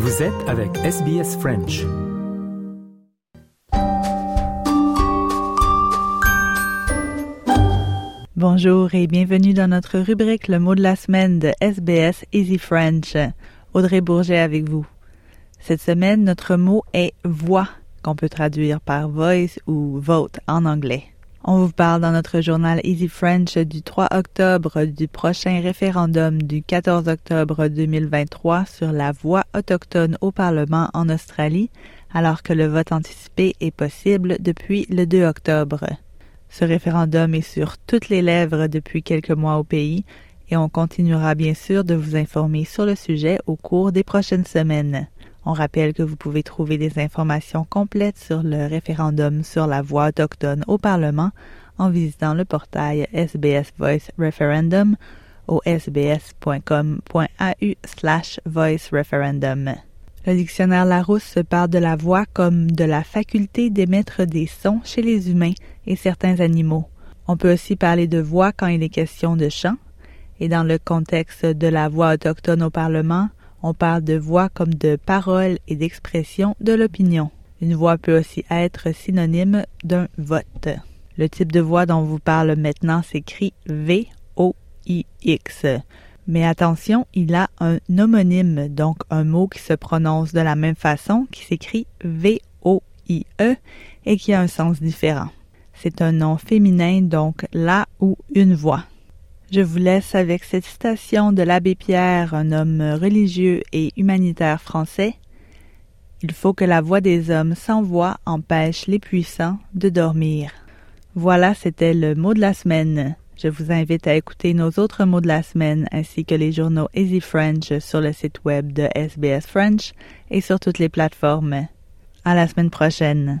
Vous êtes avec SBS French. Bonjour et bienvenue dans notre rubrique Le mot de la semaine de SBS Easy French. Audrey Bourget avec vous. Cette semaine, notre mot est voix, qu'on peut traduire par voice ou vote en anglais. On vous parle dans notre journal Easy French du 3 octobre du prochain référendum du 14 octobre 2023 sur la voix autochtone au Parlement en Australie, alors que le vote anticipé est possible depuis le 2 octobre. Ce référendum est sur toutes les lèvres depuis quelques mois au pays et on continuera bien sûr de vous informer sur le sujet au cours des prochaines semaines. On rappelle que vous pouvez trouver des informations complètes sur le référendum sur la voix autochtone au Parlement en visitant le portail SBS Voice Referendum au sbs.com.au slash voice referendum. Le dictionnaire Larousse parle de la voix comme de la faculté d'émettre des sons chez les humains et certains animaux. On peut aussi parler de voix quand il est question de chant, et dans le contexte de la voix autochtone au Parlement, on parle de voix comme de parole et d'expression de l'opinion. Une voix peut aussi être synonyme d'un vote. Le type de voix dont vous parle maintenant s'écrit V-O-I-X. Mais attention, il a un homonyme, donc un mot qui se prononce de la même façon, qui s'écrit V-O-I-E et qui a un sens différent. C'est un nom féminin, donc la ou une voix. Je vous laisse avec cette citation de l'abbé Pierre, un homme religieux et humanitaire français. Il faut que la voix des hommes sans voix empêche les puissants de dormir. Voilà, c'était le mot de la semaine. Je vous invite à écouter nos autres mots de la semaine ainsi que les journaux Easy French sur le site web de SBS French et sur toutes les plateformes. À la semaine prochaine.